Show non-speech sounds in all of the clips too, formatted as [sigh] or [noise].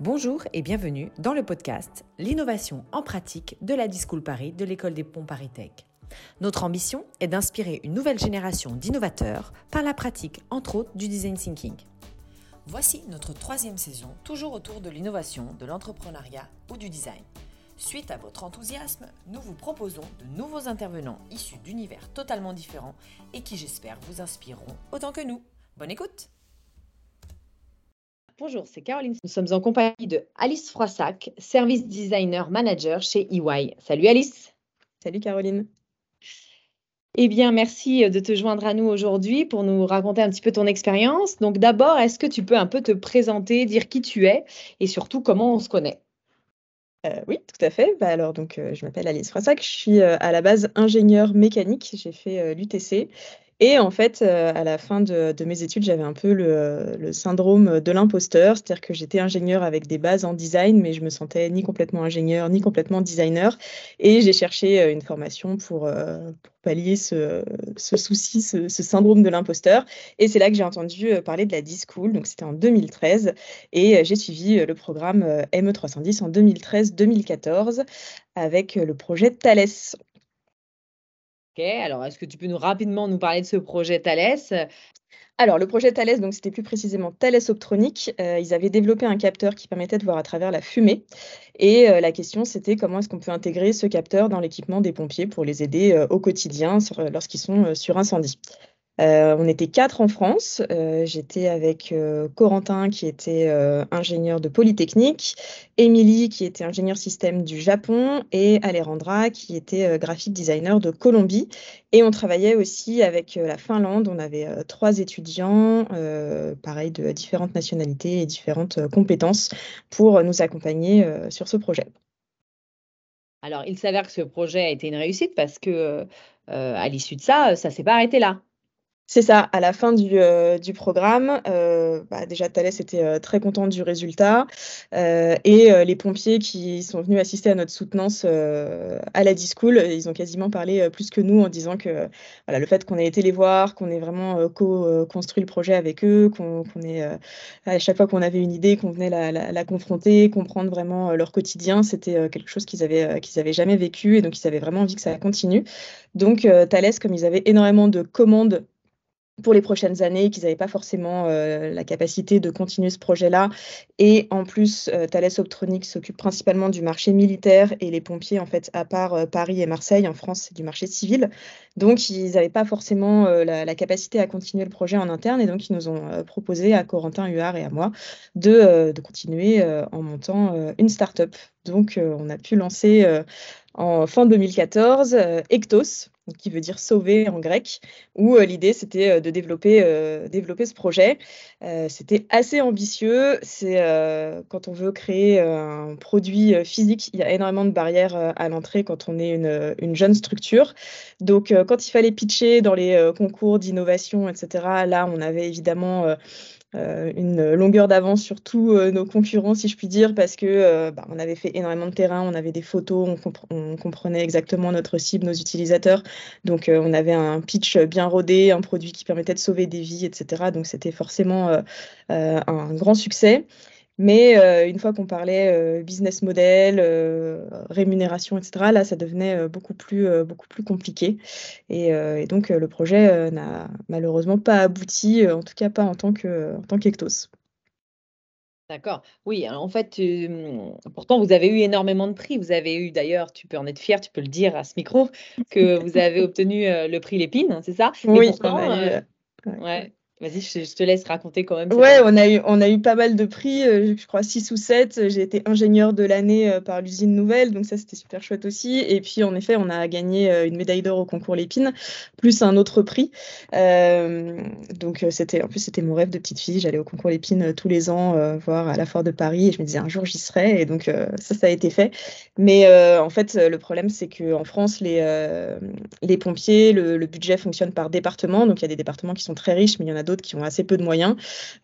Bonjour et bienvenue dans le podcast L'innovation en pratique de la Discool Paris de l'école des ponts Paris Tech. Notre ambition est d'inspirer une nouvelle génération d'innovateurs par la pratique, entre autres, du design thinking. Voici notre troisième saison, toujours autour de l'innovation, de l'entrepreneuriat ou du design. Suite à votre enthousiasme, nous vous proposons de nouveaux intervenants issus d'univers totalement différents et qui, j'espère, vous inspireront autant que nous. Bonne écoute Bonjour, c'est Caroline. Nous sommes en compagnie de Alice Froissac, Service Designer Manager chez EY. Salut Alice. Salut Caroline. Eh bien, merci de te joindre à nous aujourd'hui pour nous raconter un petit peu ton expérience. Donc d'abord, est-ce que tu peux un peu te présenter, dire qui tu es et surtout comment on se connaît? Euh, oui, tout à fait. Bah, alors, donc, euh, je m'appelle Alice Froissac. Je suis euh, à la base ingénieure mécanique. J'ai fait l'UTC et en fait, euh, à la fin de, mes études, j'avais un peu le, syndrome de l'imposteur, c'est-à-dire que j'étais ingénieur avec des bases en design, mais je me sentais ni complètement ingénieur, ni complètement designer. Et j'ai cherché euh, une formation pour, euh, pallier ce, souci, ce, syndrome de l'imposteur. Et c'est là que j'ai entendu parler de la D-School, donc c'était en 2013. Et j'ai suivi le programme ME310 en 2013-2014 avec le projet Thales. Alors est-ce que tu peux nous rapidement nous parler de ce projet Thales alors, le projet Thales, donc c'était plus précisément Thales Optronic. Euh, ils avaient développé un capteur qui permettait de voir à travers la fumée. Et euh, la question, c'était comment est-ce qu'on peut intégrer ce capteur dans l'équipement des pompiers pour les aider euh, au quotidien lorsqu'ils sont sur incendie. Euh, on était quatre en France. Euh, j'étais avec euh, Corentin qui était ingénieur de Polytechnique, Émilie qui était ingénieur système du Japon et Alejandra qui était graphic designer de Colombie. Et on travaillait aussi avec la Finlande. On avait trois étudiants, pareil de différentes nationalités et différentes compétences pour nous accompagner sur ce projet. Alors, il s'avère que ce projet a été une réussite parce que à l'issue de ça, ça s'est pas arrêté là. C'est ça, à la fin du, euh, programme, euh, bah, déjà Thalès était euh, très content du résultat et les pompiers qui sont venus assister à notre soutenance à la Discool, ils ont quasiment parlé plus que nous en disant que voilà, le fait qu'on ait été les voir, qu'on ait vraiment co-construit le projet avec eux, qu'on ait à chaque fois qu'on avait une idée, qu'on venait la, confronter, comprendre vraiment leur quotidien, c'était quelque chose qu'ils avaient, qu'ils avaient jamais vécu et donc ils avaient vraiment envie que ça continue. Donc Thalès, comme ils avaient énormément de commandes pour les prochaines années, qu'ils n'avaient pas forcément euh, la capacité de continuer ce projet-là. Et en plus, euh, Thales Optronics s'occupe principalement du marché militaire et les pompiers, en fait, à part euh, Paris et Marseille, en France, c'est du marché civil. Donc, ils n'avaient pas forcément la, capacité à continuer le projet en interne. Et donc, ils nous ont proposé à Corentin Huard et à moi de continuer en montant une start-up. Donc, on a pu lancer en fin 2014 Ectos qui veut dire sauver en grec, où euh, l'idée c'était euh, de développer, euh, développer ce projet. c'était assez ambitieux. C'est quand on veut créer un produit physique, il y a énormément de barrières à l'entrée quand on est une jeune structure. Donc quand il fallait pitcher dans les concours d'innovation, etc., là on avait évidemment euh, une longueur d'avance sur tous euh, nos concurrents, si je puis dire, parce que euh, bah, on avait fait énormément de terrain, on avait des photos, on, comprenait exactement notre cible, nos utilisateurs. Donc, on avait un pitch bien rodé, un produit qui permettait de sauver des vies, etc. Donc, c'était forcément un grand succès. Mais euh, une fois qu'on parlait euh, business model, euh, rémunération, etc., là, ça devenait beaucoup, plus, beaucoup plus compliqué. Et, donc, le projet n'a malheureusement pas abouti, en tout cas pas en tant qu'Ectos. D'accord. Oui, en fait, pourtant, vous avez eu énormément de prix. Vous avez eu, d'ailleurs, tu peux en être fier, tu peux le dire à ce micro, que vous avez obtenu le prix Lépine, hein, c'est ça? Oui, on ouais. Vas-y, je, te laisse raconter quand même. Ouais, on a, eu, on a eu pas mal de prix, euh, je crois 6 ou 7. J'ai été ingénieur de l'année euh, par l'usine Nouvelle, donc ça c'était super chouette aussi. Et puis en effet, on a gagné euh, une médaille d'or au concours Lépine, plus un autre prix. donc c'était, en plus, c'était mon rêve de petite fille. J'allais au concours Lépine tous les ans, voir à la foire de Paris, et je me disais un jour j'y serai. Et donc ça, ça a été fait. Mais en fait, le problème c'est qu'en France, les, les pompiers, le, le budget fonctionne par département. Donc il y a des départements qui sont très riches, mais il y en a qui ont assez peu de moyens.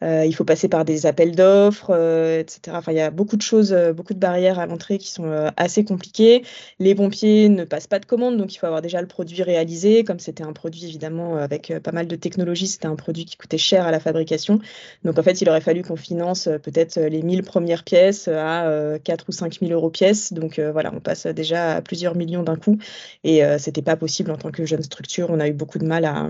il faut passer par des appels d'offres, etc. Enfin, il y a beaucoup de choses, beaucoup de barrières à l'entrée qui sont assez compliquées. Les pompiers ne passent pas de commandes, donc il faut avoir déjà le produit réalisé. Comme c'était un produit évidemment avec pas mal de technologie, c'était un produit qui coûtait cher à la fabrication. Donc en fait, il aurait fallu qu'on finance peut-être les 1000 premières pièces à 4 ou 5 000 euros pièces. Donc voilà, on passe déjà à plusieurs millions d'un coup. Et c'était pas possible en tant que jeune structure. On a eu beaucoup de mal à,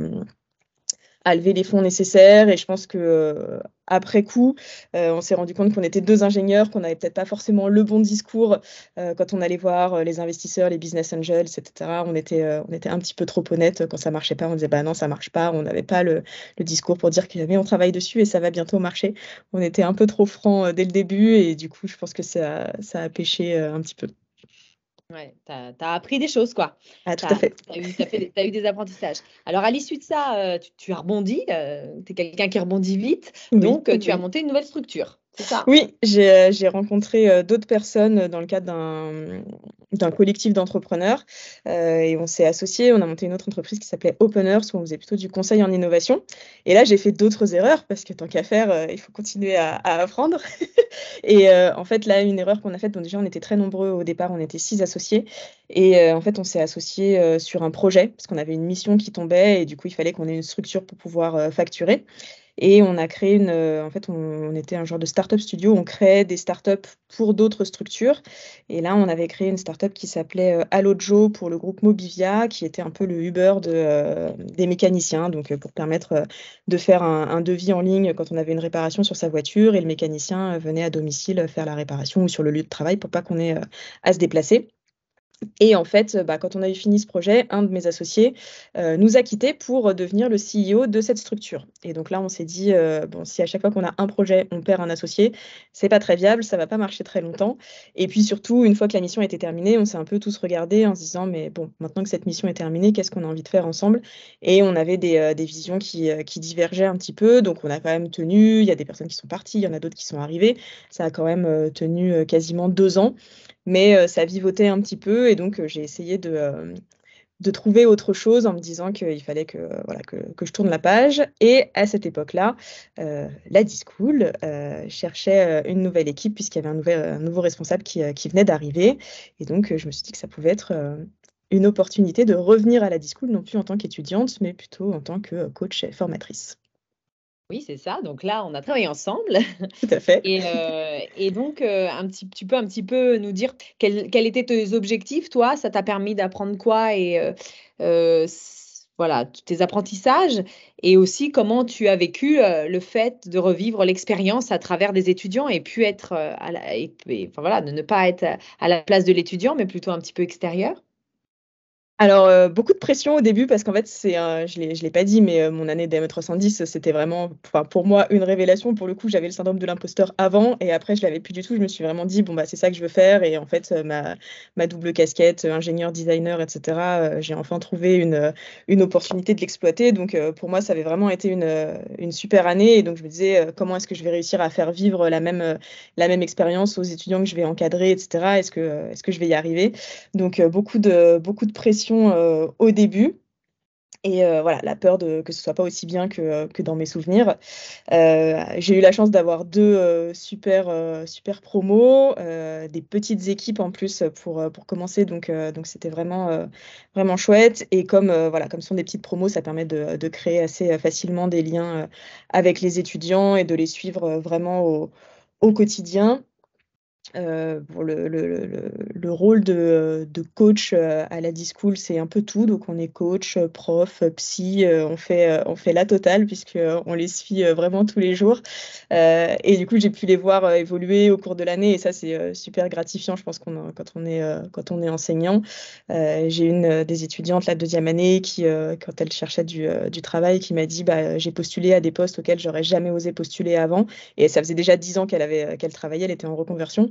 à lever les fonds nécessaires. Et je pense que euh, coup, euh, on s'est rendu compte qu'on était deux ingénieurs, qu'on n'avait peut-être pas forcément le bon discours euh, quand on allait voir les investisseurs, les business angels, etc. On était, un petit peu trop honnête quand ça marchait pas. On disait bah non, ça marche pas. On n'avait pas le, le, discours pour dire que mais on travaille dessus et ça va bientôt marcher. On était un peu trop franc dès le début et du coup, je pense que ça, ça a pêché un petit peu. Ouais, tu as, appris des choses, quoi. Ah, tout à fait. Tu as, eu des apprentissages. Alors, à l'issue de ça, euh, tu, as rebondi. Euh, tu es quelqu'un qui rebondit vite. donc, tu as monté une nouvelle structure. Oui, j'ai rencontré d'autres personnes dans le cadre d'un collectif d'entrepreneurs et on s'est associés. On a monté une autre entreprise qui s'appelait Openers où on faisait plutôt du conseil en innovation. Et là, j'ai fait d'autres erreurs parce que tant qu'à faire, il faut continuer à, apprendre. [laughs] et en fait, là, une erreur qu'on a faite, bon, déjà, on était très nombreux au départ, on était six associés. Et en fait, on s'est associés sur un projet parce qu'on avait une mission qui tombait et du coup, il fallait qu'on ait une structure pour pouvoir facturer. Et on a créé une. Euh, en fait, on, était un genre de start-up studio. On créait des start-up pour d'autres structures. Et là, on avait créé une start-up qui s'appelait euh, Allojo pour le groupe Mobivia, qui était un peu le Uber de, euh, des mécaniciens. Donc, pour permettre de faire un, un, devis en ligne quand on avait une réparation sur sa voiture et le mécanicien venait à domicile faire la réparation ou sur le lieu de travail pour pas qu'on ait à se déplacer. Et en fait, bah, quand on a eu fini ce projet, un de mes associés euh, nous a quittés pour devenir le CEO de cette structure. Et donc là, on s'est dit, euh, bon, si à chaque fois qu'on a un projet, on perd un associé, c'est pas très viable, ça va pas marcher très longtemps. Et puis surtout, une fois que la mission était terminée, on s'est un peu tous regardés en se disant, mais bon, maintenant que cette mission est terminée, qu'est-ce qu'on a envie de faire ensemble? Et on avait des, euh, des visions qui, qui, divergeaient un petit peu, donc on a quand même tenu, il y a des personnes qui sont parties, il y en a d'autres qui sont arrivées, ça a quand même tenu quasiment deux ans mais euh, ça vivotait un petit peu et donc euh, j'ai essayé de, euh, de trouver autre chose en me disant qu'il fallait que, je tourne la page. Et à cette époque-là, la Discool cherchait une nouvelle équipe puisqu'il y avait un nouveau responsable qui, qui venait d'arriver. Et donc, je me suis dit que ça pouvait être une opportunité de revenir à la Discool, non plus en tant qu'étudiante, mais plutôt en tant que coach et formatrice. Oui, c'est ça. Donc là, on a travaillé ensemble. [laughs] Tout à fait. Et, euh, donc, euh, un petit, tu peux un petit peu nous dire quels, étaient tes objectifs, toi? Ça t'a permis d'apprendre quoi? Et euh, voilà, tes apprentissages? Et aussi comment tu as vécu le fait de revivre l'expérience à travers des étudiants et puis être à la, enfin, voilà, de ne pas être à la place de l'étudiant, mais plutôt un petit peu extérieur? Alors, euh, beaucoup de pression au début parce qu'en fait, c'est, je ne l'ai pas dit, mais euh, mon année d'AME310, c'était vraiment, pour moi, une révélation. Pour le coup, j'avais le syndrome de l'imposteur avant et après, je l'avais plus du tout. Je me suis vraiment dit, bon, bah, c'est ça que je veux faire. Et en fait, euh, ma, ma double casquette, ingénieur, designer, etc., j'ai enfin trouvé une, une opportunité de l'exploiter. Donc, pour moi, ça avait vraiment été une, une super année. Et donc, je me disais, comment est-ce que je vais réussir à faire vivre la même, la même expérience aux étudiants que je vais encadrer, etc. Est-ce que, est-ce que je vais y arriver? Donc, beaucoup de, beaucoup de pression euh, au début. Et euh, voilà, la peur de que ce soit pas aussi bien que, que dans mes souvenirs. Euh, j'ai eu la chance d'avoir deux super, super promos, des petites équipes en plus pour, pour commencer. Donc, donc c'était vraiment, vraiment chouette. Et comme, voilà, comme ce sont des petites promos, ça permet de, de créer assez facilement des liens avec les étudiants et de les suivre vraiment au, au quotidien. Euh, pour le, le, le, rôle de, de coach euh, à la Discool, c'est un peu tout. Donc, on est coach, prof, psy, euh, on, fait, on fait la totale puisqu'on les suit vraiment tous les jours. et du coup, j'ai pu les voir évoluer au cours de l'année et ça, c'est super gratifiant, je pense, qu'on quand, on est, quand on est enseignant. j'ai une des étudiantes la deuxième année qui, quand elle cherchait du, du travail, qui m'a dit bah, J'ai postulé à des postes auxquels j'aurais jamais osé postuler avant. Et ça faisait déjà dix ans qu'elle avait qu'elle travaillait, elle était en reconversion.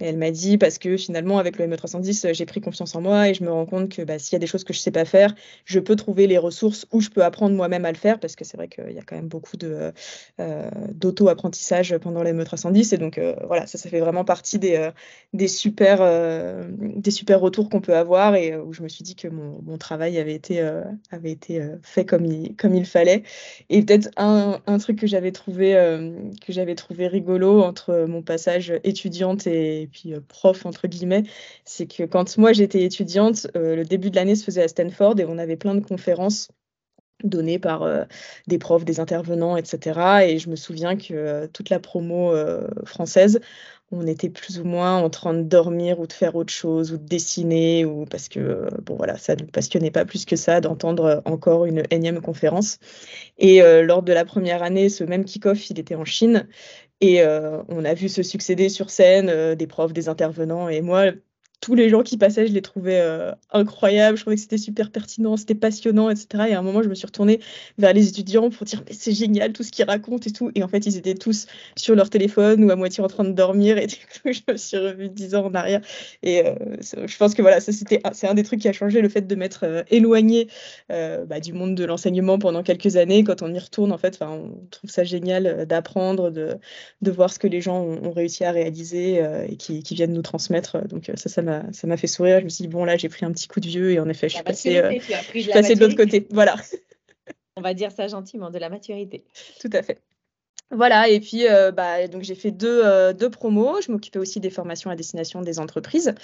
Et elle m'a dit parce que finalement, avec le ME310, j'ai pris confiance en moi et je me rends compte que bah, s'il y a des choses que je ne sais pas faire, je peux trouver les ressources où je peux apprendre moi-même à le faire parce que c'est vrai qu'il y a quand même beaucoup euh, d'auto-apprentissage pendant le ME310. Et donc, euh, voilà, ça, ça fait vraiment partie des, euh, des, super, des super retours qu'on peut avoir et où je me suis dit que mon, mon travail avait été, avait été fait comme il, comme il fallait. Et peut-être un, un truc que j'avais trouvé, que j'avais trouvé rigolo entre mon passage étudiante et puis prof, entre guillemets, c'est que quand moi j'étais étudiante, le début de l'année se faisait à Stanford et on avait plein de conférences données par des profs, des intervenants, etc. Et je me souviens que toute la promo française, on était plus ou moins en train de dormir ou de faire autre chose ou de dessiner ou parce que bon voilà ça ne passionnait pas plus que ça d'entendre encore une énième conférence et lors de la première année ce même kick-off il était en Chine et on a vu se succéder sur scène des profs des intervenants. Et moi tous les gens qui passaient, je les trouvais euh, incroyables. Je trouvais que c'était super pertinent, c'était passionnant, etc. Et à un moment, je me suis retournée vers les étudiants pour dire mais c'est génial tout ce qu'ils racontent et tout. Et en fait, ils étaient tous sur leur téléphone ou à moitié en train de dormir. Et [laughs] du coup, je me suis revue dix ans en arrière. Et euh, je pense que voilà, ça c'était c'est un des trucs qui a changé, le fait de m'être euh, éloignée bah, du monde de l'enseignement pendant quelques années. Quand on y retourne, en fait, on trouve ça génial d'apprendre, de, de voir ce que les gens ont, réussi à réaliser et qui, qui, viennent nous transmettre. Donc ça, ça m'a ça m'a fait sourire. Je me suis dit, bon, là, j'ai pris un petit coup de vieux et en effet, je suis passée, euh, de l'autre côté. Voilà. On va dire ça gentiment, de la maturité. Tout à fait. Voilà, et puis euh, bah, donc j'ai fait deux, euh, deux promos. Je m'occupais aussi des formations à destination des entreprises.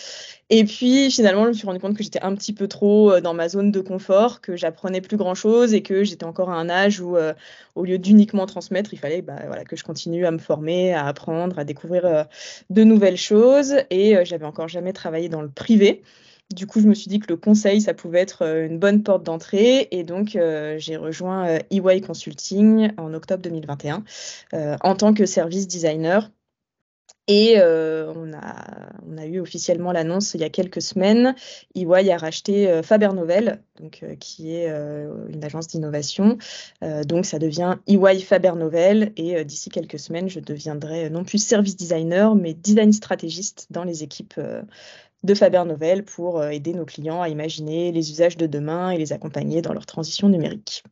Et puis finalement, je me suis rendu compte que j'étais un petit peu trop euh, dans ma zone de confort, que j'apprenais plus grand chose et que j'étais encore à un âge où, au lieu d'uniquement transmettre, il fallait bah, voilà, que je continue à me former, à apprendre, à découvrir de nouvelles choses. Et j'avais encore jamais travaillé dans le privé. Du coup, je me suis dit que le conseil, ça pouvait être euh, une bonne porte d'entrée. Et donc, euh, j'ai rejoint EY euh, e Consulting en octobre 2021 en tant que service designer. Et on, a, eu officiellement l'annonce il y a quelques semaines. EY a racheté Faber Novel, donc, qui est une agence d'innovation. donc, ça devient EY Faber Novel. Et d'ici quelques semaines, je deviendrai non plus service designer, mais design stratégiste dans les équipes de Faber Novel pour euh, aider nos clients à imaginer les usages de demain et les accompagner dans leur transition numérique.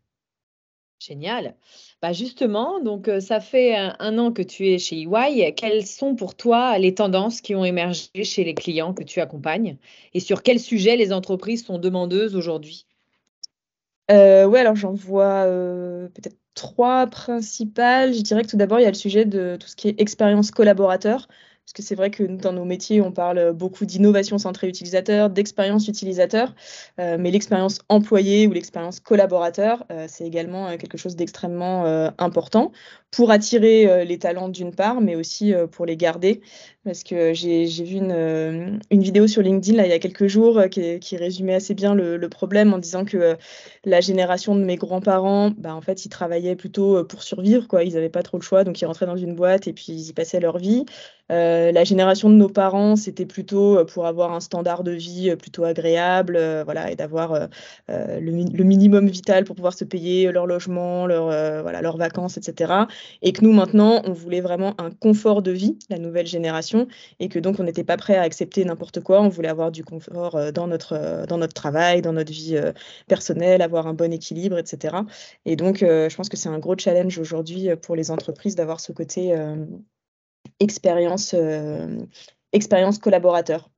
Génial. Bah justement, donc euh, ça fait un, an que tu es chez EY. Quelles sont pour toi les tendances qui ont émergé chez les clients que tu accompagnes? Et sur quels sujets les entreprises sont demandeuses aujourd'hui? Euh, Oui, alors j'en vois peut-être trois principales. Je dirais que tout d'abord, il y a le sujet de tout ce qui est expérience collaborateur. Parce que c'est vrai que dans nos métiers, on parle beaucoup d'innovation centrée utilisateur, d'expérience utilisateur, euh, mais l'expérience employée ou l'expérience collaborateur, euh, c'est également euh, quelque chose d'extrêmement important pour attirer les talents d'une part, mais aussi pour les garder. Parce que j'ai vu une, vidéo sur LinkedIn là, il y a quelques jours qui, résumait assez bien le, problème en disant que la génération de mes grands-parents, bah, en fait, ils travaillaient plutôt pour survivre, quoi. Ils n'avaient pas trop le choix, donc ils rentraient dans une boîte et puis ils y passaient leur vie. La génération de nos parents, c'était plutôt euh, pour avoir un standard de vie euh, plutôt agréable, voilà, et d'avoir le, minimum vital pour pouvoir se payer leur logement, leur, voilà, leurs vacances, etc. Et que nous, maintenant, on voulait vraiment un confort de vie, la nouvelle génération, et que donc on n'était pas prêt à accepter n'importe quoi. On voulait avoir du confort dans notre, dans notre travail, dans notre vie personnelle, avoir un bon équilibre, etc. Et donc, je pense que c'est un gros challenge aujourd'hui pour les entreprises d'avoir ce côté expérience, euh, expérience collaborateur.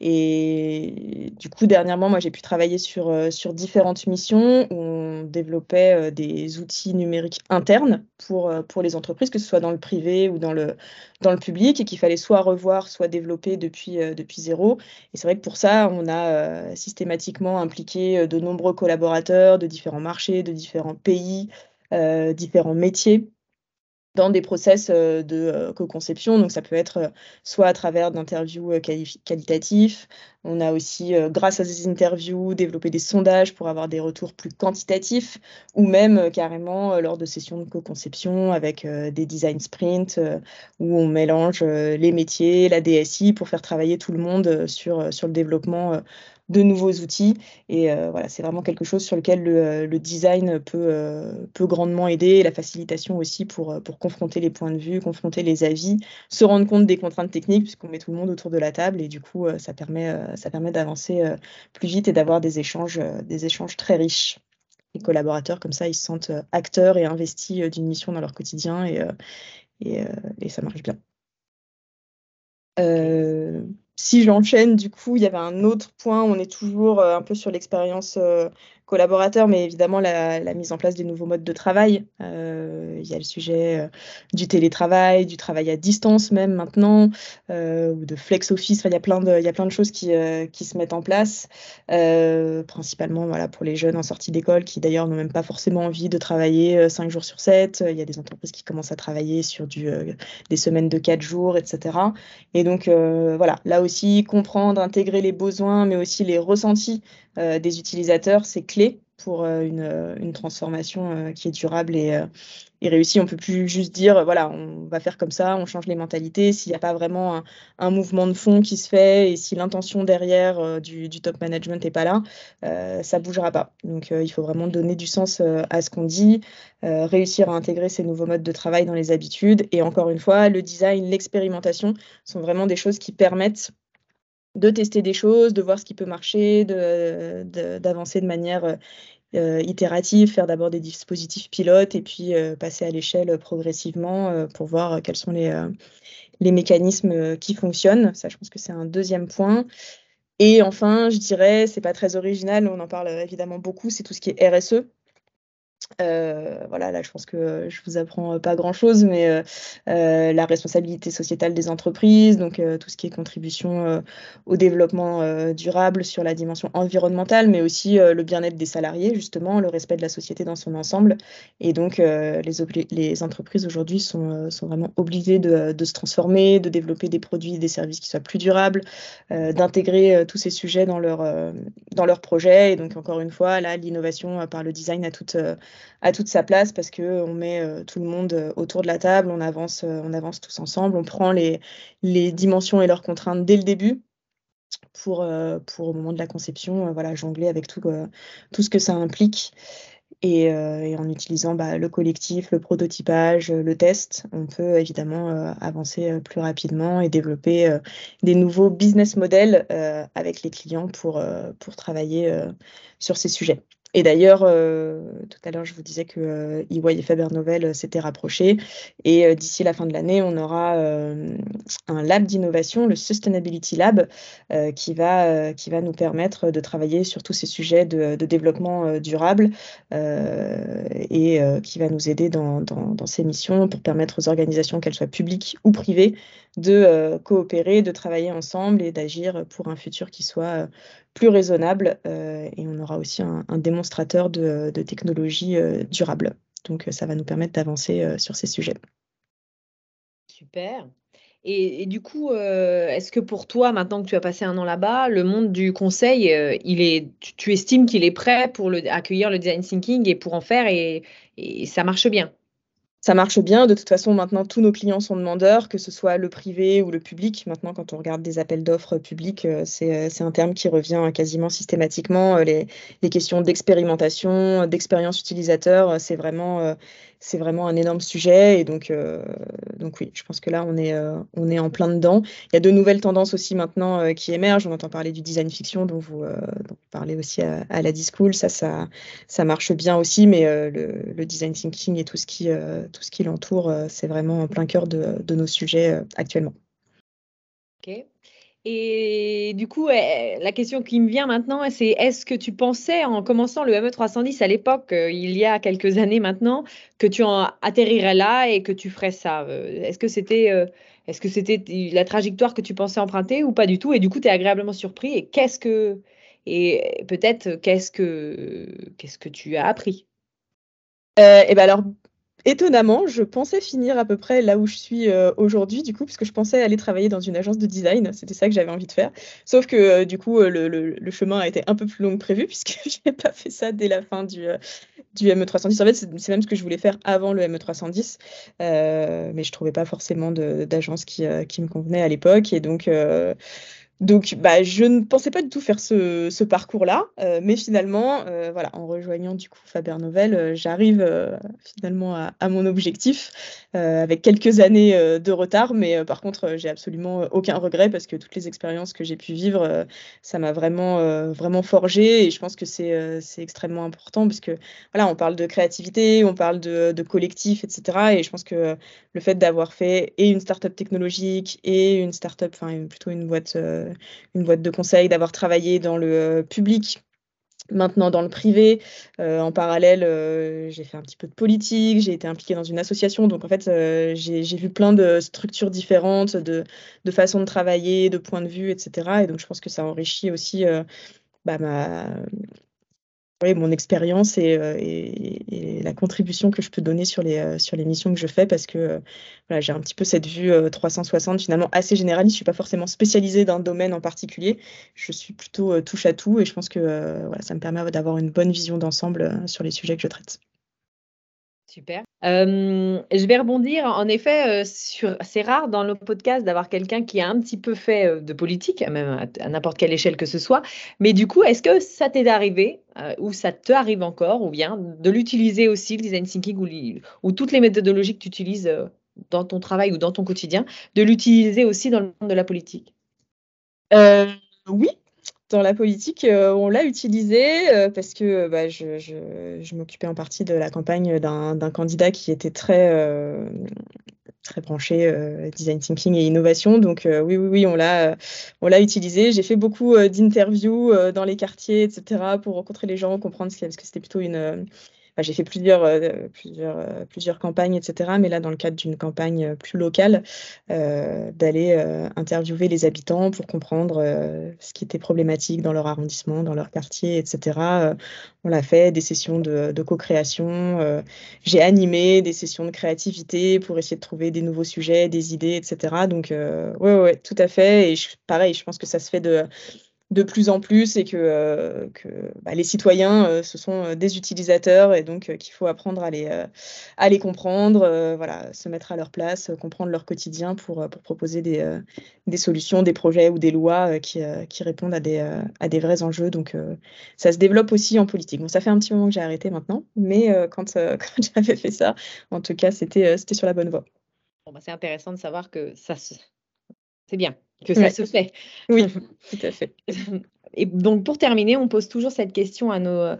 Et du coup, dernièrement, moi, j'ai pu travailler sur, euh, sur différentes missions où on développait euh, des outils numériques internes pour, pour les entreprises, que ce soit dans le privé ou dans le, dans le public, et qu'il fallait soit revoir, soit développer depuis, depuis zéro. Et c'est vrai que pour ça, on a systématiquement impliqué de nombreux collaborateurs de différents marchés, de différents pays, différents métiers dans des process euh, de euh, co-conception. Donc, ça peut être euh, soit à travers d'interviews qualitatifs. On a aussi, grâce à ces interviews, développé des sondages pour avoir des retours plus quantitatifs ou même carrément lors de sessions de co-conception avec des design sprints où on mélange les métiers, la DSI pour faire travailler tout le monde sur, sur le développement de nouveaux outils. Et voilà, c'est vraiment quelque chose sur lequel le, design peut, peut grandement aider, la facilitation aussi pour, pour confronter les points de vue, confronter les avis, se rendre compte des contraintes techniques, puisqu'on met tout le monde autour de la table, et du coup, ça permet, ça permet d'avancer plus vite et d'avoir des échanges, des échanges très riches. Les collaborateurs, comme ça, ils se sentent acteurs et investis d'une mission dans leur quotidien, et, et, et ça marche bien. Euh, si j'enchaîne, du coup, il y avait un autre point, on est toujours euh, un peu sur l'expérience euh, collaborateur, mais évidemment la, mise en place des nouveaux modes de travail. Euh, il y a le sujet du télétravail, du travail à distance même maintenant, ou de flex office. de, il y a plein de choses qui, se mettent en place, principalement voilà, pour les jeunes en sortie d'école qui d'ailleurs n'ont même pas forcément envie de travailler 5 jours sur 7. Il y a des entreprises qui commencent à travailler sur des semaines de 4 jours, etc. Et donc voilà, là aussi comprendre, intégrer les besoins, mais aussi les ressentis euh, des utilisateurs, c'est clé pour euh, une, euh, une, transformation qui est durable et, réussie. On peut plus juste dire, voilà, on va faire comme ça, on change les mentalités. S'il n'y a pas vraiment un, mouvement de fond qui se fait et si l'intention derrière du, top management n'est pas là, euh, ça bougera pas. Donc, il faut vraiment donner du sens à ce qu'on dit, réussir à intégrer ces nouveaux modes de travail dans les habitudes. Et encore une fois, le design, l'expérimentation sont vraiment des choses qui permettent de tester des choses, de voir ce qui peut marcher, d'avancer de, manière euh, itérative, faire d'abord des dispositifs pilotes et puis euh, passer à l'échelle progressivement euh, pour voir quels sont les, les mécanismes qui fonctionnent. Ça, je pense que c'est un deuxième point. Et enfin, je dirais, c'est pas très original, on en parle évidemment beaucoup, c'est tout ce qui est RSE. Euh, voilà, là, je pense que je vous apprends pas grand-chose, mais euh, euh, la responsabilité sociétale des entreprises, donc tout ce qui est contribution au développement durable sur la dimension environnementale, mais aussi le bien-être des salariés, justement, le respect de la société dans son ensemble. Et donc, les, entreprises aujourd'hui sont, sont, vraiment obligées de, se transformer, de développer des produits et des services qui soient plus durables, d'intégrer tous ces sujets dans leur, dans leur projet. Et donc, encore une fois, là, l'innovation par le design a toute à toute sa place parce que on met euh, tout le monde euh, autour de la table, on avance, euh, on avance tous ensemble, on prend les, dimensions et leurs contraintes dès le début pour, pour au moment de la conception, voilà, jongler avec tout, tout ce que ça implique. Et, en utilisant bah, le collectif, le prototypage, le test, on peut évidemment avancer plus rapidement et développer des nouveaux business models avec les clients pour, pour travailler sur ces sujets. Et d'ailleurs, euh, tout à l'heure, je vous disais que euh, EY et Faber Novel euh, s'étaient rapprochés. Et d'ici la fin de l'année, on aura un lab d'innovation, le Sustainability Lab, qui, va, qui va nous permettre de travailler sur tous ces sujets de, développement durable et qui va nous aider dans, dans, ces missions pour permettre aux organisations, qu'elles soient publiques ou privées, de coopérer, de travailler ensemble et d'agir pour un futur qui soit plus raisonnable. et on aura aussi un, démonstrateur de, technologies euh, durables. Donc, euh, ça va nous permettre d'avancer euh, sur ces sujets. Super. Et, du coup, est-ce que pour toi, maintenant que tu as passé un an là-bas, le monde du conseil, il est, tu, estimes qu'il est prêt pour accueillir le design thinking et pour en faire et ça marche bien? Ça marche bien. De toute façon, maintenant, tous nos clients sont demandeurs, que ce soit le privé ou le public. Maintenant, quand on regarde des appels d'offres publics, euh, euh, c'est un terme qui revient quasiment systématiquement. Euh, les questions d'expérimentation, d'expérience utilisateur, c'est vraiment c'est vraiment un énorme sujet. Et donc, euh, donc oui, je pense que là, on est, euh, on est en plein dedans. Il y a de nouvelles tendances aussi maintenant euh, qui émergent. On entend parler du design fiction, dont vous, parlez aussi à, la Discool. Ça, ça, ça marche bien aussi, mais le, design thinking et tout ce qui, tout ce qui l'entoure, c'est vraiment en plein cœur de, de nos sujets actuellement. Ok. Et du coup, la question qui me vient maintenant, c'est est-ce que tu pensais en commençant le ME310 à l'époque, euh, il y a quelques années maintenant, que tu atterrirais là et que tu ferais ça euh, Est-ce que c'était euh, est-ce que c'était la trajectoire que tu pensais emprunter ou pas du tout? Et du coup, tu es agréablement surpris. Et qu'est-ce que et peut-être qu'est-ce que qu'est-ce que tu as appris? Et ben alors étonnamment, je pensais finir à peu près là où je suis euh, aujourd'hui, du coup, parce je pensais aller travailler dans une agence de design. C'était ça que j'avais envie de faire. Sauf que, euh, du coup, euh, le, chemin a été un peu plus long que prévu, [laughs] puisque je n'ai pas fait ça dès la fin du, du ME310. En fait, c'est même ce que je voulais faire avant le ME310, mais je ne trouvais pas forcément d'agence qui, qui, me convenait à l'époque. Et donc, donc, bah, je ne pensais pas du tout faire ce, parcours-là, euh, mais finalement, euh, voilà, en rejoignant du coup Faber Novel, euh, j'arrive finalement à, mon objectif avec quelques années de retard, mais par contre, j'ai absolument aucun regret parce que toutes les expériences que j'ai pu vivre, ça m'a vraiment, vraiment forgé et je pense que c'est extrêmement important parce que voilà, on parle de créativité, on parle de, de collectif, etc. Et je pense que le fait d'avoir fait et une start-up technologique et une start-up, enfin plutôt une boîte une boîte de conseil, d'avoir travaillé dans le euh, public maintenant dans le privé. Euh, en parallèle, euh, j'ai fait un petit peu de politique, j'ai été impliquée dans une association. Donc, en fait, j'ai vu plein de structures différentes, de, de façons de travailler, de points de vue, etc. Et donc, je pense que ça enrichit aussi bah, ma, mon expérience euh, et, la contribution que je peux donner sur les, euh, sur les missions que je fais parce que euh, voilà, j'ai un petit peu cette vue 360 finalement assez généraliste. Je ne suis pas forcément spécialisée dans un domaine en particulier. Je suis plutôt touche à tout et je pense que voilà, ça me permet d'avoir une bonne vision d'ensemble sur les sujets que je traite. Super. je vais rebondir. En effet, sur, c'est rare dans le podcast d'avoir quelqu'un qui a un petit peu fait de politique, même à, n'importe quelle échelle que ce soit. Mais du coup, est-ce que ça t'est arrivé, ou ça te arrive encore, ou bien de l'utiliser aussi, le design thinking, ou, ou toutes les méthodologies que tu utilises dans ton travail ou dans ton quotidien, de l'utiliser aussi dans le monde de la politique? Oui, dans la politique, euh, on l'a utilisé euh, parce que bah, je, m'occupais en partie de la campagne d'un candidat qui était très, euh, très branché design thinking et innovation. Donc oui, oui, oui, on l'a, utilisé. J'ai fait beaucoup d'interviews dans les quartiers, etc., pour rencontrer les gens, comprendre ce parce que c'était plutôt une j'ai fait plusieurs, euh, plusieurs, euh, plusieurs campagnes, etc. Mais là, dans le cadre d'une campagne euh, plus locale, d'aller interviewer les habitants pour comprendre ce qui était problématique dans leur arrondissement, dans leur quartier, etc. on l'a fait, des sessions de, co-création. J'ai animé des sessions de créativité pour essayer de trouver des nouveaux sujets, des idées, etc. Donc, oui, ouais, tout à fait. Et pareil, je pense que ça se fait de de plus en plus et que, euh, que bah, les citoyens, euh, ce sont euh, des utilisateurs et donc qu'il faut apprendre à les, à les comprendre, voilà, se mettre à leur place, comprendre leur quotidien pour, pour proposer des, des solutions, des projets ou des lois qui, qui répondent à des, à des vrais enjeux. Donc ça se développe aussi en politique. Bon, ça fait un petit moment que j'ai arrêté maintenant, mais quand, [laughs] quand j'avais fait ça, en tout cas, c'était sur la bonne voie. Bon, bah, c'est intéressant de savoir que ça se... c'est bien que ça se fait. Oui, [laughs] tout à fait. Et donc, pour terminer, on pose toujours cette question à nos euh,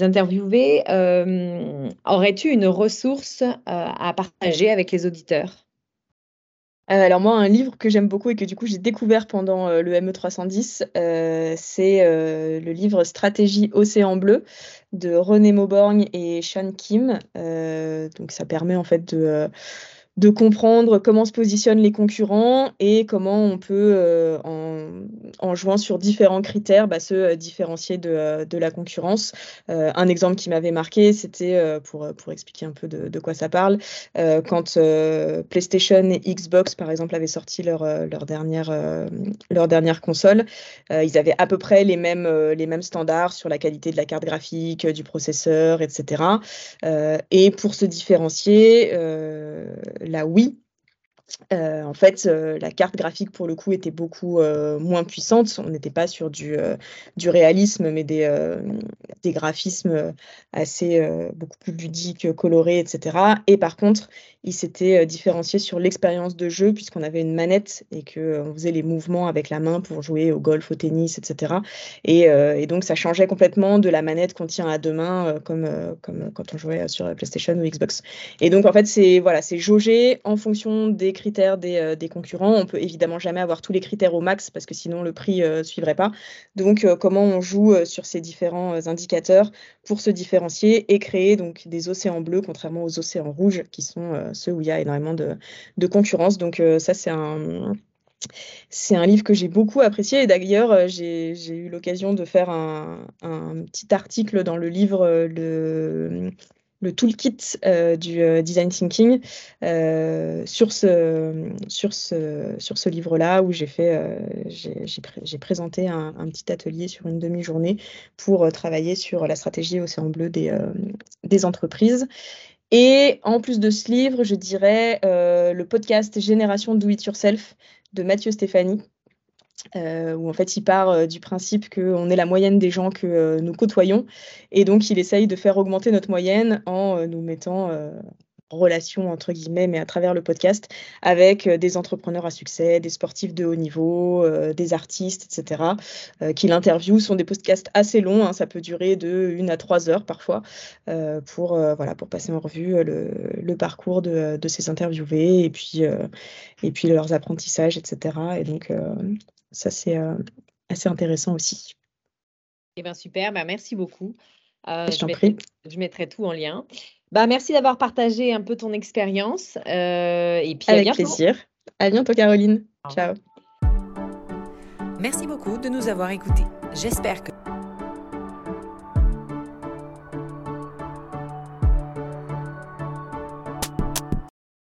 interviewés. Euh, aurais-tu une ressource euh, à partager avec les auditeurs? Alors moi, un livre que j'aime beaucoup et que du coup j'ai découvert pendant le ME310, c'est le livre Stratégie Océan Bleu de René Mauborgne et Sean Kim. donc ça permet en fait de de comprendre comment se positionnent les concurrents et comment on peut, euh, en, jouant sur différents critères, bah, se euh, différencier de, euh, de la concurrence. un exemple qui m'avait marqué, c'était, pour, pour expliquer un peu de, quoi ça parle, quand PlayStation et Xbox, par exemple, avaient sorti leur, leur, dernière, leur dernière console, ils avaient à peu près les mêmes, les mêmes standards sur la qualité de la carte graphique, du processeur, etc. et pour se différencier, la Wii euh, en fait, euh, la carte graphique, pour le coup, était beaucoup euh, moins puissante. On n'était pas sur du, du réalisme, mais des, des graphismes assez beaucoup plus ludiques, colorés, etc. Et par contre, il s'était différencié sur l'expérience de jeu, puisqu'on avait une manette et qu'on faisait les mouvements avec la main pour jouer au golf, au tennis, etc. Et, et donc, ça changeait complètement de la manette qu'on tient à deux mains, comme, quand on jouait sur PlayStation ou Xbox. Et donc, en fait, c'est voilà, jaugé en fonction des critères euh, des, concurrents. On peut évidemment jamais avoir tous les critères au max parce que sinon le prix ne euh, suivrait pas. Donc, euh, comment on joue sur ces différents indicateurs pour se différencier et créer donc des océans bleus, contrairement aux océans rouges qui sont ceux où il y a énormément de, concurrence. Donc, ça, c'est un. C'est un livre que j'ai beaucoup apprécié et d'ailleurs j'ai eu l'occasion de faire un, un, petit article dans le livre le, le toolkit euh, du euh, design thinking euh, sur ce, sur ce, sur ce livre-là où j'ai fait j'ai présenté un, petit atelier sur une demi-journée pour travailler sur la stratégie océan bleu des, des entreprises. Et en plus de ce livre, je dirais le podcast Génération Do It Yourself de Mathieu Stéphanie, Euh, où en fait il part euh, du principe qu'on est la moyenne des gens que euh, nous côtoyons. Et donc il essaye de faire augmenter notre moyenne en nous mettant relation entre guillemets mais à travers le podcast avec des entrepreneurs à succès, des sportifs de haut niveau, des artistes, etc. qu'il interviewe. Ce sont des podcasts assez longs, hein, ça peut durer de une à trois heures parfois pour voilà pour passer en revue le, parcours de, de, ces interviewés et puis et puis leurs apprentissages, etc. Et donc ça, c'est euh, assez intéressant aussi. Eh bien, super. Ben, merci beaucoup. Euh, je t'en prie. Je mettrai tout en lien. Bah, merci d'avoir partagé un peu ton expérience. Euh, et puis Avec plaisir. À bientôt, Caroline. Ciao. Merci beaucoup de nous avoir écoutés. J'espère que